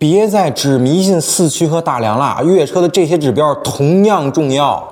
别再只迷信四驱和大梁了，越野车的这些指标同样重要。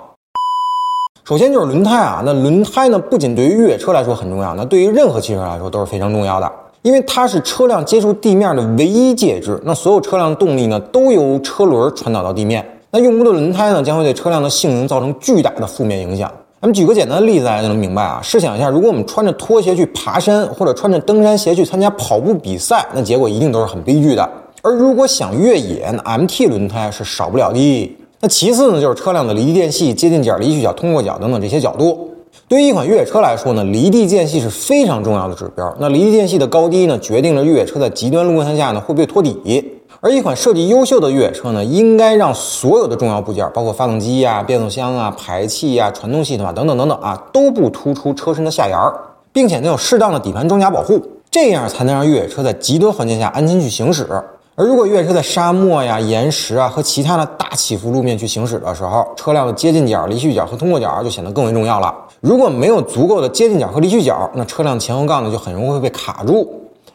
首先就是轮胎啊，那轮胎呢，不仅对于越野车来说很重要，那对于任何汽车来说都是非常重要的，因为它是车辆接触地面的唯一介质。那所有车辆动力呢，都由车轮传导到地面。那用过的轮胎呢，将会对车辆的性能造成巨大的负面影响。咱们举个简单的例子，大家就能明白啊。试想一下，如果我们穿着拖鞋去爬山，或者穿着登山鞋去参加跑步比赛，那结果一定都是很悲剧的。而如果想越野，那 MT 轮胎是少不了的。那其次呢，就是车辆的离地间隙、接近角、离去角、通过角等等这些角度。对于一款越野车来说呢，离地间隙是非常重要的指标。那离地间隙的高低呢，决定了越野车在极端路况下呢会不会托底。而一款设计优秀的越野车呢，应该让所有的重要部件，包括发动机呀、变速箱啊、排气呀、传动系统啊等等等等啊，都不突出车身的下沿儿，并且能有适当的底盘装甲保护，这样才能让越野车在极端环境下安全去行驶。而如果越野车在沙漠呀、岩石啊和其他的大起伏路面去行驶的时候，车辆的接近角、离去角和通过角就显得更为重要了。如果没有足够的接近角和离去角，那车辆前后杠呢就很容易会被卡住。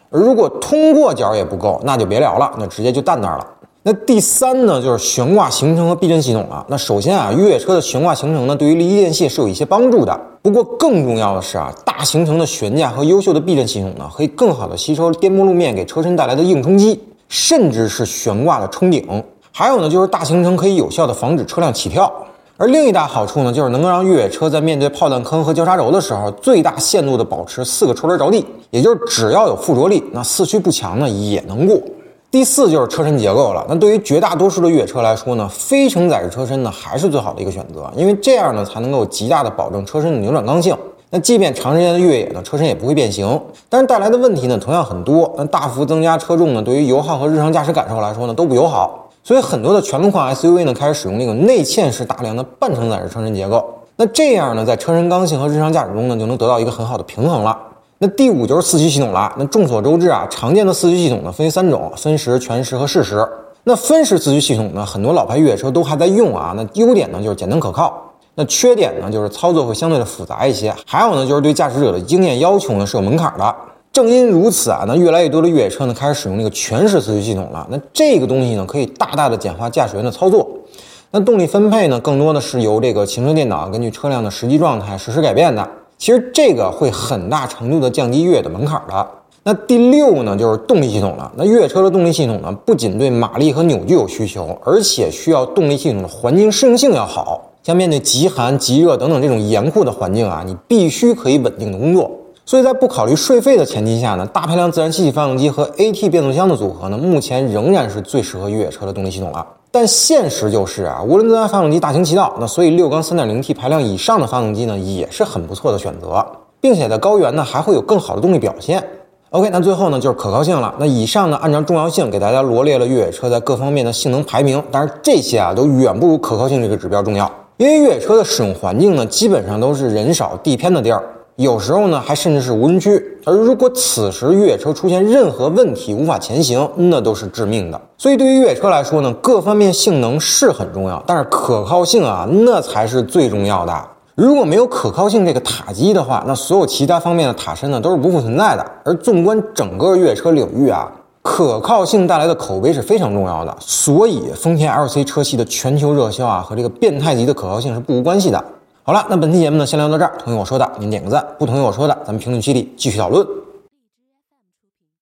而如果通过角也不够，那就别聊了，那直接就淡那儿了。那第三呢，就是悬挂行程和避震系统了。那首先啊，越野车的悬挂行程呢，对于离地间隙是有一些帮助的。不过更重要的是啊，大行程的悬架和优秀的避震系统呢，可以更好的吸收颠簸路面给车身带来的硬冲击。甚至是悬挂的冲顶，还有呢，就是大行程可以有效的防止车辆起跳。而另一大好处呢，就是能够让越野车在面对炮弹坑和交叉轴的时候，最大限度的保持四个车轮着地，也就是只要有附着力，那四驱不强呢也能过。第四就是车身结构了，那对于绝大多数的越野车来说呢，非承载式车身呢还是最好的一个选择，因为这样呢才能够极大的保证车身的扭转刚性。那即便长时间的越野呢，车身也不会变形，但是带来的问题呢同样很多。那大幅增加车重呢，对于油耗和日常驾驶感受来说呢都不友好。所以很多的全路况 SUV 呢开始使用那个内嵌式大梁的半承载式车身结构。那这样呢，在车身刚性和日常驾驶中呢就能得到一个很好的平衡了。那第五就是四驱系统了。那众所周知啊，常见的四驱系统呢分为三种：分时、全时和适时。那分时四驱系统呢，很多老牌越野车都还在用啊。那优点呢就是简单可靠。那缺点呢，就是操作会相对的复杂一些，还有呢，就是对驾驶者的经验要求呢是有门槛的。正因如此啊，那越来越多的越野车呢开始使用这个全时四驱系统了。那这个东西呢，可以大大的简化驾驶员的操作。那动力分配呢，更多的是由这个行车电脑根据车辆的实际状态实时改变的。其实这个会很大程度的降低越野的门槛的。那第六呢，就是动力系统了。那越野车的动力系统呢，不仅对马力和扭矩有需求，而且需要动力系统的环境适应性要好。像面对极寒、极热等等这种严酷的环境啊，你必须可以稳定的工作。所以在不考虑税费的前提下呢，大排量自然吸气发动机和 AT 变速箱的组合呢，目前仍然是最适合越野车的动力系统了。但现实就是啊，涡轮增压发动机大行其道，那所以六缸 3.0T 排量以上的发动机呢，也是很不错的选择，并且在高原呢还会有更好的动力表现。OK，那最后呢就是可靠性了。那以上呢按照重要性给大家罗列了越野车在各方面的性能排名，但是这些啊都远不如可靠性这个指标重要。因为越野车的使用环境呢，基本上都是人少地偏的地儿，有时候呢还甚至是无人区。而如果此时越野车出现任何问题，无法前行，那都是致命的。所以对于越野车来说呢，各方面性能是很重要，但是可靠性啊，那才是最重要的。如果没有可靠性这个塔基的话，那所有其他方面的塔身呢都是不复存在的。而纵观整个越野车领域啊。可靠性带来的口碑是非常重要的，所以丰田 LC 车系的全球热销啊，和这个变态级的可靠性是不无关系的。好了，那本期节目呢，先聊到这儿。同意我说的，您点个赞；不同意我说的，咱们评论区里继续讨论。